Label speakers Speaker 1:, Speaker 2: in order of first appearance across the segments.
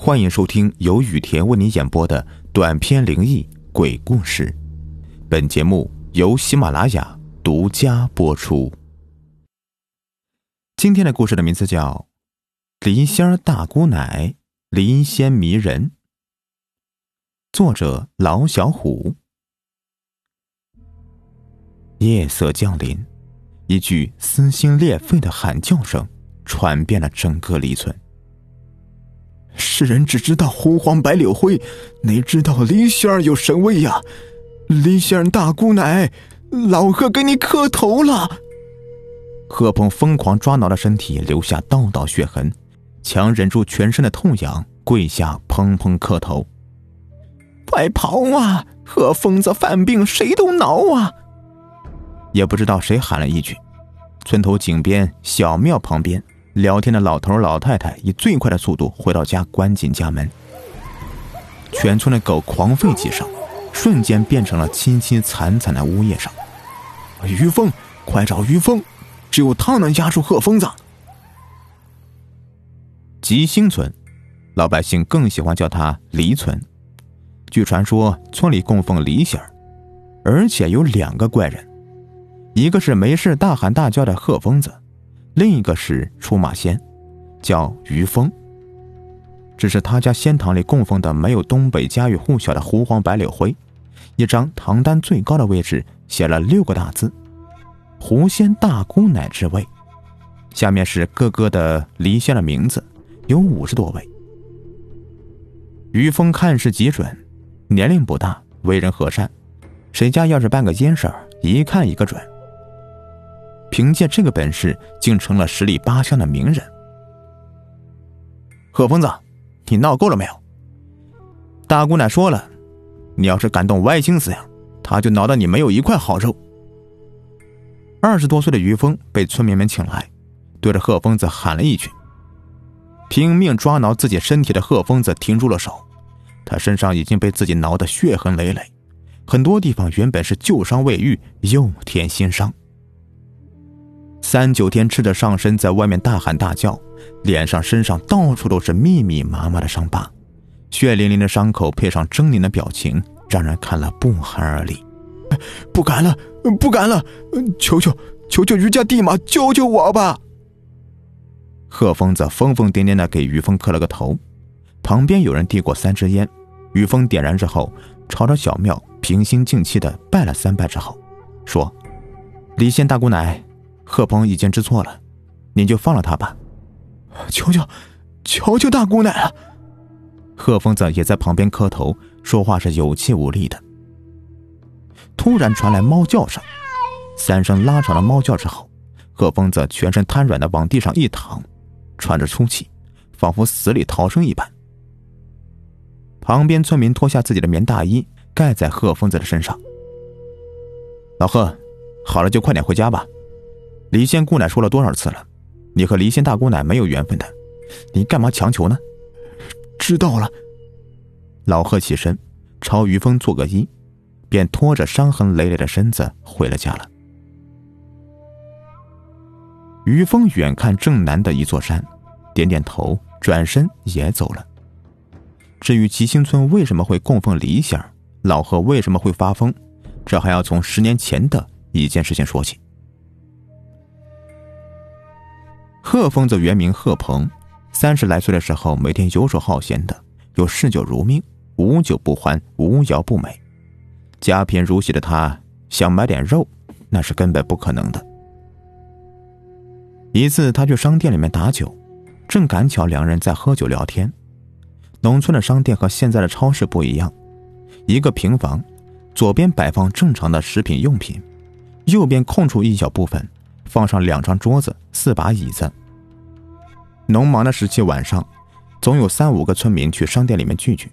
Speaker 1: 欢迎收听由雨田为你演播的短篇灵异鬼故事。本节目由喜马拉雅独家播出。今天的故事的名字叫《梨仙大姑奶》，梨仙迷人。作者老小虎。夜色降临，一句撕心裂肺的喊叫声传遍了整个离村。
Speaker 2: 世人只知道狐黄白柳灰，哪知道梨仙儿有神威呀！梨仙儿大姑奶，老贺给你磕头了。
Speaker 1: 贺鹏疯狂抓挠的身体留下道道血痕，强忍住全身的痛痒，跪下砰砰磕头。
Speaker 2: 快跑啊！贺疯子犯病，谁都挠啊！
Speaker 1: 也不知道谁喊了一句，村头井边小庙旁边。聊天的老头老太太以最快的速度回到家，关紧家门。全村的狗狂吠几声，瞬间变成了凄凄惨惨的呜咽声。
Speaker 2: 于峰，快找于峰，只有他能压住贺疯子。
Speaker 1: 吉星村，老百姓更喜欢叫他梨村。据传说，村里供奉梨仙儿，而且有两个怪人，一个是没事大喊大叫的贺疯子。另一个是出马仙，叫于峰。只是他家仙堂里供奉的没有东北家喻户晓的狐黄白柳灰，一张唐单最高的位置写了六个大字“狐仙大姑奶之位”，下面是各个的离仙的名字，有五十多位。于峰看事极准，年龄不大，为人和善，谁家要是办个阴事儿，一看一个准。凭借这个本事，竟成了十里八乡的名人。
Speaker 2: 贺疯子，你闹够了没有？
Speaker 1: 大姑奶说了，你要是敢动歪心思呀，他就挠得你没有一块好肉。二十多岁的于峰被村民们请来，对着贺疯子喊了一句。拼命抓挠自己身体的贺疯子停住了手，他身上已经被自己挠得血痕累累，很多地方原本是旧伤未愈，又添新伤。三九天吃着上身，在外面大喊大叫，脸上、身上到处都是密密麻麻的伤疤，血淋淋的伤口配上狰狞的表情，让人看了不寒而栗。
Speaker 2: 不敢了，不敢了！求求求求于家地马救救我吧！
Speaker 1: 贺疯子疯疯癫癫的给于峰磕了个头，旁边有人递过三支烟，于峰点燃之后，朝着小庙平心静气的拜了三拜之后，说：“李仙大姑奶。”贺鹏已经知错了，您就放了他吧。
Speaker 2: 求求，求求大姑奶了。
Speaker 1: 贺疯子也在旁边磕头，说话是有气无力的。突然传来猫叫声，三声拉长的猫叫之后，贺疯子全身瘫软的往地上一躺，喘着粗气，仿佛死里逃生一般。旁边村民脱下自己的棉大衣盖在贺疯子的身上。老贺，好了就快点回家吧。离仙姑奶说了多少次了？你和离仙大姑奶没有缘分的，你干嘛强求呢？
Speaker 2: 知道了。
Speaker 1: 老贺起身，朝于峰做个揖，便拖着伤痕累累的身子回了家了。于峰远看正南的一座山，点点头，转身也走了。至于吉星村为什么会供奉李仙老贺为什么会发疯，这还要从十年前的一件事情说起。贺疯子原名贺鹏，三十来岁的时候，每天游手好闲的，又嗜酒如命，无酒不欢，无肴不美。家贫如洗的他，想买点肉，那是根本不可能的。一次，他去商店里面打酒，正赶巧两人在喝酒聊天。农村的商店和现在的超市不一样，一个平房，左边摆放正常的食品用品，右边空出一小部分。放上两张桌子，四把椅子。农忙的时期，晚上总有三五个村民去商店里面聚聚，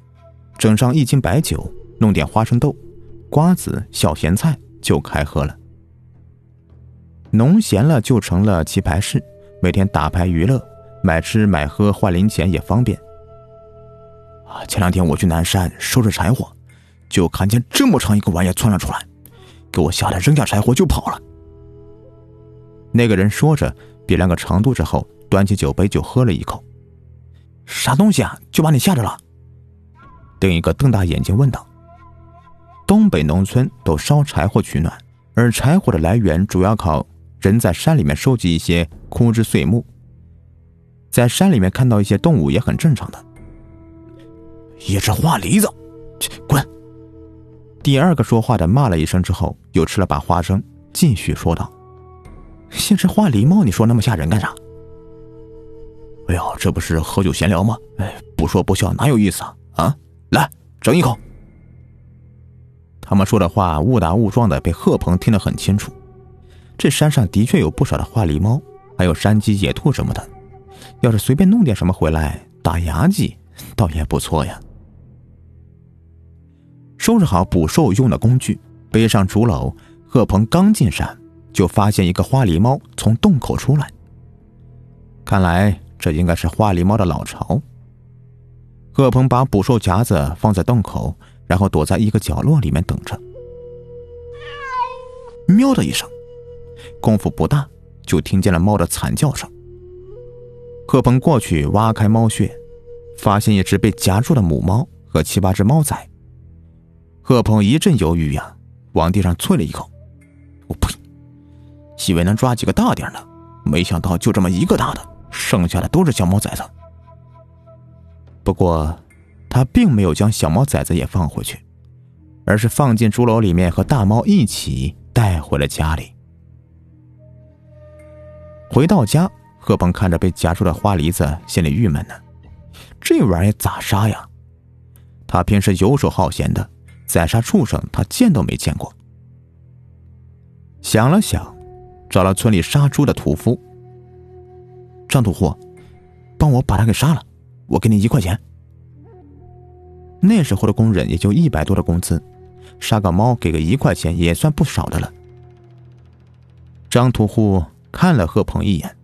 Speaker 1: 整上一斤白酒，弄点花生豆、瓜子、小咸菜就开喝了。农闲了就成了棋牌室，每天打牌娱乐，买吃买喝换零钱也方便。啊，前两天我去南山收拾柴火，就看见这么长一个玩意窜了出来，给我吓得扔下柴火就跑了。那个人说着，比量个长度之后，端起酒杯就喝了一口。啥东西啊？就把你吓着了？另一个瞪大眼睛问道。东北农村都烧柴火取暖，而柴火的来源主要靠人在山里面收集一些枯枝碎木。在山里面看到一些动物也很正常的。
Speaker 2: 一只花梨子，滚！
Speaker 1: 第二个说话的骂了一声之后，又吃了把花生，继续说道：“一只花狸猫，你说那么吓人干啥？”
Speaker 2: 哎呦，这不是喝酒闲聊吗？哎，不说不笑哪有意思啊？啊，来，整一口。
Speaker 1: 他们说的话误打误撞的被贺鹏听得很清楚。这山上的确有不少的花狸猫，还有山鸡、野兔什么的。要是随便弄点什么回来打牙祭，倒也不错呀。收拾好捕兽用的工具，背上竹篓，贺鹏刚进山，就发现一个花狸猫从洞口出来。看来这应该是花狸猫的老巢。贺鹏把捕兽夹子放在洞口，然后躲在一个角落里面等着。喵的一声，功夫不大，就听见了猫的惨叫声。贺鹏过去挖开猫穴，发现一只被夹住的母猫和七八只猫崽。贺鹏一阵犹豫呀，往地上啐了一口：“我呸！以为能抓几个大点的，没想到就这么一个大的，剩下的都是小猫崽子。”不过，他并没有将小猫崽子也放回去，而是放进竹篓里面和大猫一起带回了家里。回到家。贺鹏看着被夹住的花梨子，心里郁闷呢。这玩意咋杀呀？他平时游手好闲的，宰杀畜生他见都没见过。想了想，找了村里杀猪的屠夫张屠户，帮我把他给杀了，我给你一块钱。那时候的工人也就一百多的工资，杀个猫给个一块钱也算不少的了。张屠户看了贺鹏一眼。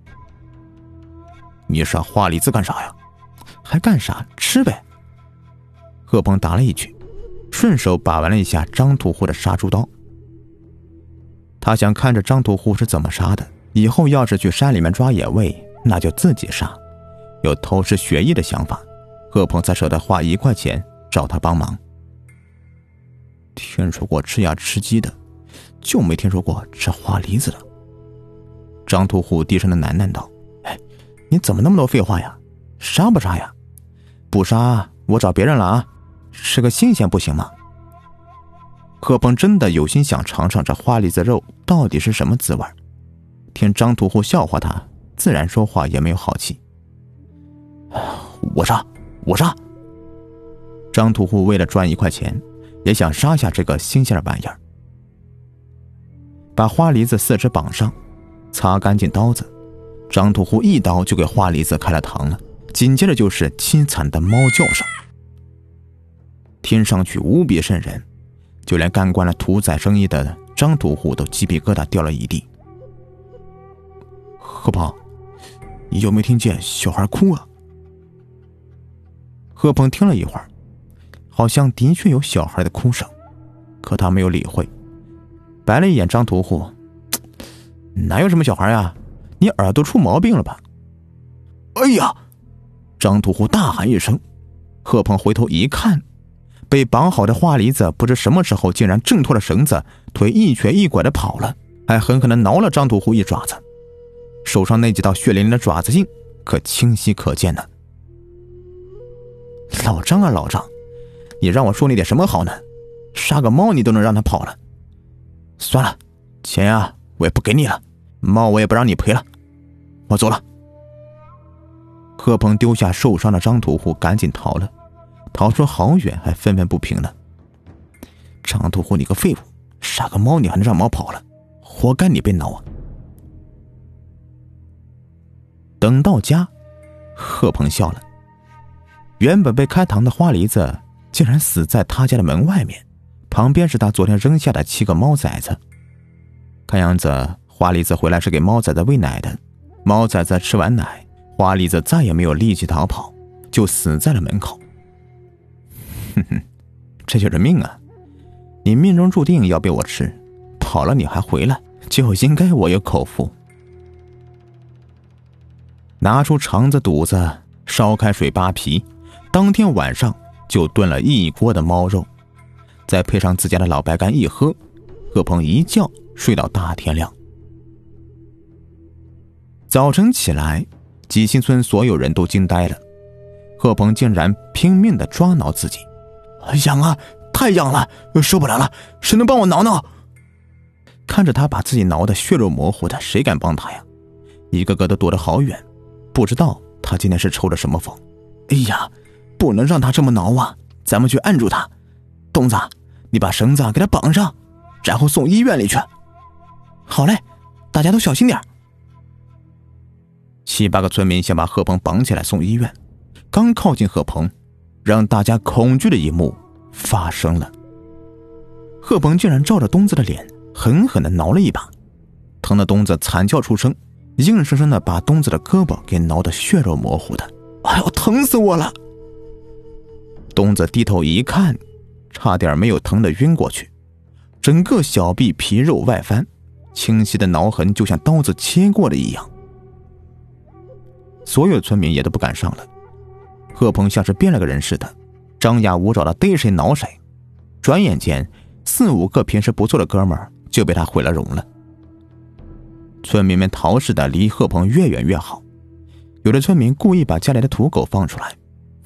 Speaker 1: 你杀花梨子干啥呀？还干啥？吃呗。贺鹏答了一句，顺手把玩了一下张屠户的杀猪刀。他想看着张屠户是怎么杀的，以后要是去山里面抓野味，那就自己杀。有偷师学艺的想法，贺鹏才舍得花一块钱找他帮忙。听说过吃鸭吃鸡的，就没听说过吃花梨子的。张屠户低声的喃喃道。哎你怎么那么多废话呀？杀不杀呀？不杀，我找别人了啊！吃个新鲜不行吗？贺鹏真的有心想尝尝这花梨子肉到底是什么滋味听张屠户笑话他，自然说话也没有好气。我杀，我杀！张屠户为了赚一块钱，也想杀下这个新鲜的玩意儿。把花梨子四肢绑上，擦干净刀子。张屠户一刀就给花梨子开了膛了，紧接着就是凄惨的猫叫声，听上去无比瘆人，就连干惯了屠宰生意的张屠户都鸡皮疙瘩掉了一地。贺鹏，你有没有听见小孩哭啊？贺鹏听了一会儿，好像的确有小孩的哭声，可他没有理会，白了一眼张屠户，哪有什么小孩呀？你耳朵出毛病了吧？
Speaker 2: 哎呀！
Speaker 1: 张屠户大喊一声，贺鹏回头一看，被绑好的花梨子不知什么时候竟然挣脱了绳子，腿一瘸一拐的跑了，还狠狠的挠了张屠户一爪子，手上那几道血淋淋的爪子印可清晰可见呢。老张啊，老张，你让我说你点什么好呢？杀个猫你都能让他跑了？算了，钱呀，我也不给你了，猫我也不让你赔了。我走了。贺鹏丢下受伤的张屠户，赶紧逃了，逃出好远，还愤愤不平呢。张屠户，你个废物，杀个猫你还能让猫跑了，活该你被挠啊！等到家，贺鹏笑了。原本被开膛的花梨子，竟然死在他家的门外面，旁边是他昨天扔下的七个猫崽子。看样子，花梨子回来是给猫崽子喂奶的。猫崽崽吃完奶，花梨子再也没有力气逃跑，就死在了门口。哼哼，这就是命啊！你命中注定要被我吃，跑了你还回来，就应该我有口福。拿出肠子肚子，烧开水扒皮，当天晚上就炖了一锅的猫肉，再配上自家的老白干一喝，贺鹏一觉睡到大天亮。早晨起来，吉星村所有人都惊呆了，贺鹏竟然拼命的抓挠自己，
Speaker 2: 痒啊，太痒了，受不了了，谁能帮我挠挠？
Speaker 1: 看着他把自己挠得血肉模糊的，谁敢帮他呀？一个个都躲得好远，不知道他今天是抽了什么风。
Speaker 2: 哎呀，不能让他这么挠啊！咱们去按住他。东子，你把绳子给他绑上，然后送医院里去。
Speaker 3: 好嘞，大家都小心点。
Speaker 1: 七八个村民先把贺鹏绑起来送医院。刚靠近贺鹏，让大家恐惧的一幕发生了。贺鹏竟然照着东子的脸狠狠的挠了一把，疼的东子惨叫出声。硬生生的把东子的胳膊给挠得血肉模糊的，
Speaker 2: 哎呦，疼死我了！
Speaker 1: 东子低头一看，差点没有疼得晕过去，整个小臂皮肉外翻，清晰的挠痕就像刀子切过的一样。所有村民也都不敢上了。贺鹏像是变了个人似的，张牙舞爪的逮谁挠谁，转眼间四五个平时不错的哥们就被他毁了容了。村民们逃似的离贺鹏越远越好，有的村民故意把家里的土狗放出来，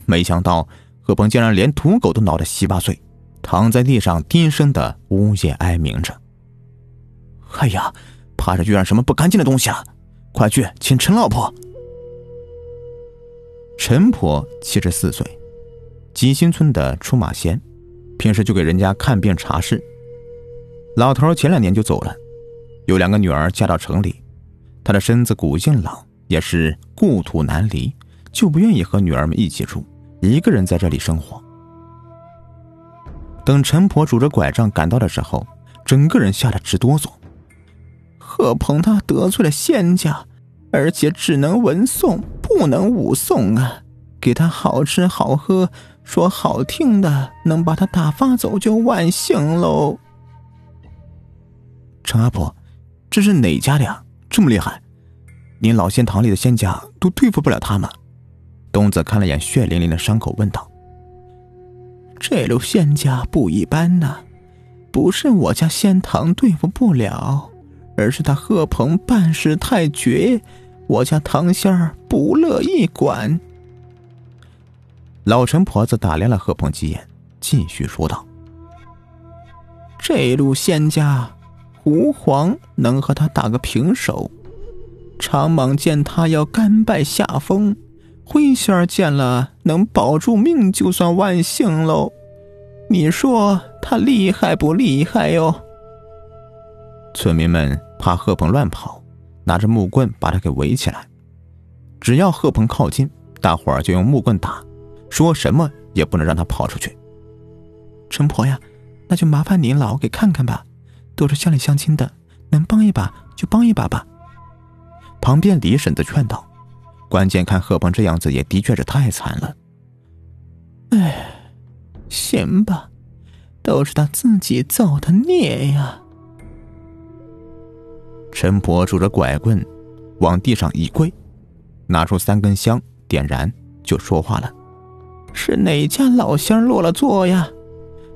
Speaker 1: 没想到贺鹏竟然连土狗都挠得稀巴碎，躺在地上低声的呜咽哀鸣着。
Speaker 2: 哎呀，怕是遇上什么不干净的东西了，快去请陈老婆。
Speaker 1: 陈婆七十四岁，吉新村的出马仙，平时就给人家看病查事。老头前两年就走了。有两个女儿嫁到城里，他的身子骨硬朗，也是故土难离，就不愿意和女儿们一起住，一个人在这里生活。等陈婆拄着拐杖赶到的时候，整个人吓得直哆嗦。
Speaker 3: 贺鹏他得罪了仙家，而且只能文诵，不能武送啊！给他好吃好喝，说好听的，能把他打发走就万幸喽。
Speaker 2: 陈阿婆。这是哪家的呀？这么厉害，连老仙堂里的仙家都对付不了他吗？
Speaker 1: 东子看了眼血淋淋的伤口，问道：“
Speaker 3: 这路仙家不一般呐，不是我家仙堂对付不了，而是他贺鹏办事太绝，我家堂仙儿不乐意管。”
Speaker 1: 老陈婆子打量了贺鹏几眼，继续说道：“
Speaker 3: 这路仙家。”吾皇能和他打个平手，长蟒见他要甘拜下风，灰仙儿见了能保住命就算万幸喽。你说他厉害不厉害哟？
Speaker 1: 村民们怕贺鹏乱跑，拿着木棍把他给围起来。只要贺鹏靠近，大伙儿就用木棍打，说什么也不能让他跑出去。
Speaker 3: 陈婆呀，那就麻烦您老给看看吧。都是乡里乡亲的，能帮一把就帮一把吧。
Speaker 1: 旁边李婶子劝道：“关键看贺鹏这样子，也的确是太惨了。”
Speaker 3: 哎，行吧，都是他自己造的孽呀。
Speaker 1: 陈婆拄着拐棍，往地上一跪，拿出三根香，点燃，就说话了：“
Speaker 3: 是哪家老仙落了座呀？”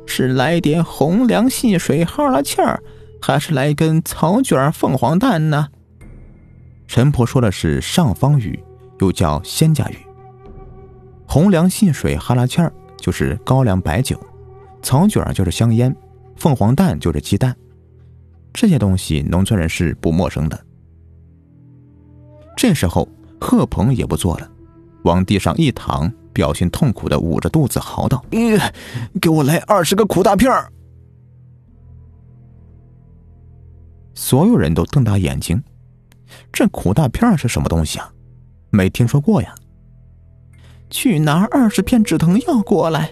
Speaker 3: 是来点红粮细水哈拉气儿，还是来根草卷凤凰蛋呢？
Speaker 1: 陈婆说的是上方语，又叫仙家语。红粮细水哈拉气儿就是高粱白酒，草卷就是香烟，凤凰蛋就是鸡蛋。这些东西农村人是不陌生的。这时候贺鹏也不做了，往地上一躺。表情痛苦的捂着肚子嚎道：“
Speaker 2: 给我来二十个苦大片儿！”
Speaker 1: 所有人都瞪大眼睛，这苦大片是什么东西啊？没听说过呀！
Speaker 3: 去拿二十片止疼药过来。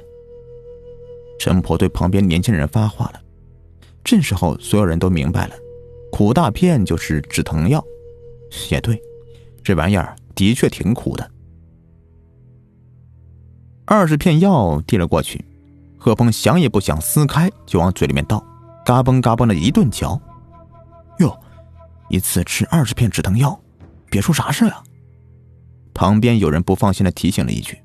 Speaker 1: 陈婆对旁边年轻人发话了。这时候，所有人都明白了，苦大片就是止疼药。也对，这玩意儿的确挺苦的。二十片药递了过去，贺鹏想也不想撕开就往嘴里面倒，嘎嘣嘎嘣的一顿嚼。
Speaker 2: 哟，一次吃二十片止疼药，别出啥事啊！
Speaker 1: 旁边有人不放心的提醒了一句，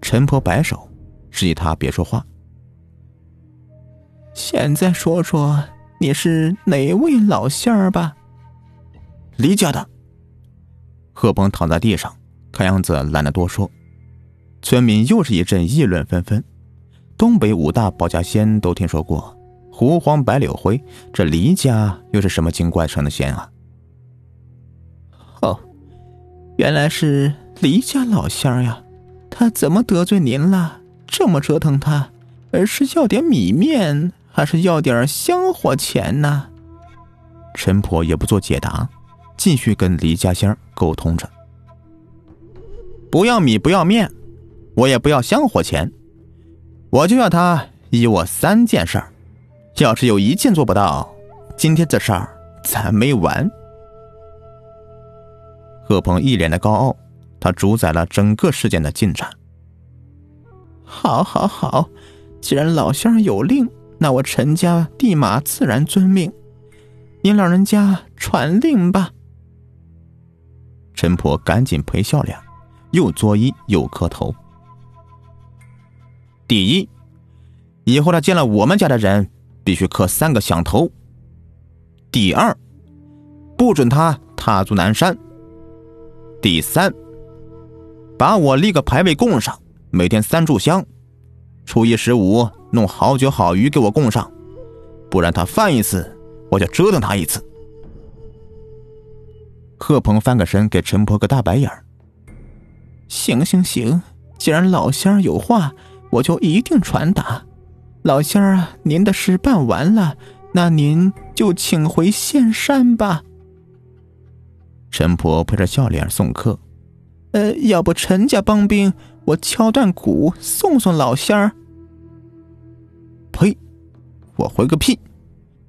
Speaker 1: 陈婆摆手，示意他别说话。
Speaker 3: 现在说说你是哪位老仙儿吧？
Speaker 1: 黎家的。贺鹏躺在地上，看样子懒得多说。村民又是一阵议论纷纷。东北五大保家仙都听说过，狐黄白柳灰，这黎家又是什么精怪成的仙啊？
Speaker 3: 哦，原来是黎家老仙儿呀！他怎么得罪您了？这么折腾他，而是要点米面，还是要点香火钱呢？
Speaker 1: 陈婆也不做解答。继续跟李家仙沟通着，不要米，不要面，我也不要香火钱，我就要他依我三件事儿。要是有一件做不到，今天这事儿咱没完。贺鹏一脸的高傲，他主宰了整个事件的进展。
Speaker 3: 好，好，好，既然老仙儿有令，那我陈家立马自然遵命。您老人家传令吧。
Speaker 1: 陈婆赶紧赔笑脸，又作揖又磕头。第一，以后他见了我们家的人，必须磕三个响头。第二，不准他踏足南山。第三，把我立个牌位供上，每天三炷香，初一十五弄好酒好鱼给我供上，不然他犯一次，我就折腾他一次。贺鹏翻个身，给陈婆个大白眼儿。
Speaker 3: 行行行，既然老仙儿有话，我就一定传达。老仙儿啊，您的事办完了，那您就请回仙山吧。
Speaker 1: 陈婆陪着笑脸送客。
Speaker 3: 呃，要不陈家帮兵，我敲断鼓送送老仙儿。
Speaker 1: 呸！我回个屁！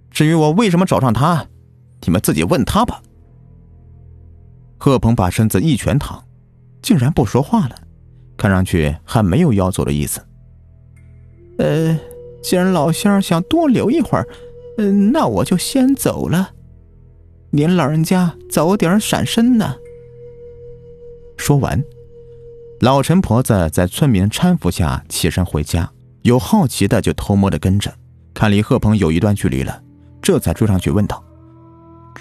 Speaker 1: 至于我为什么找上他，你们自己问他吧。贺鹏把身子一拳躺，竟然不说话了，看上去还没有要走的意思。
Speaker 3: 呃，既然老仙儿想多留一会儿，嗯，那我就先走了。您老人家早点闪身呢。
Speaker 1: 说完，老陈婆子在村民搀扶下起身回家，有好奇的就偷摸的跟着，看离贺鹏有一段距离了，这才追上去问道：“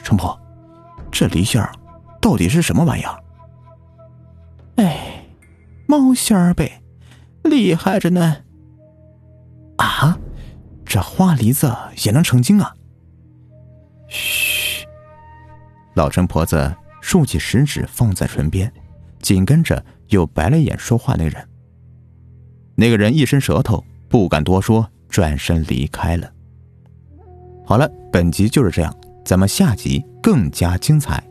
Speaker 1: 陈婆，这离线儿？”到底是什么玩意儿？
Speaker 3: 哎，猫仙儿呗，厉害着呢。
Speaker 1: 啊，这花梨子也能成精啊？嘘，老陈婆子竖起食指放在唇边，紧跟着又白了眼说话那人。那个人一伸舌头，不敢多说，转身离开了。好了，本集就是这样，咱们下集更加精彩。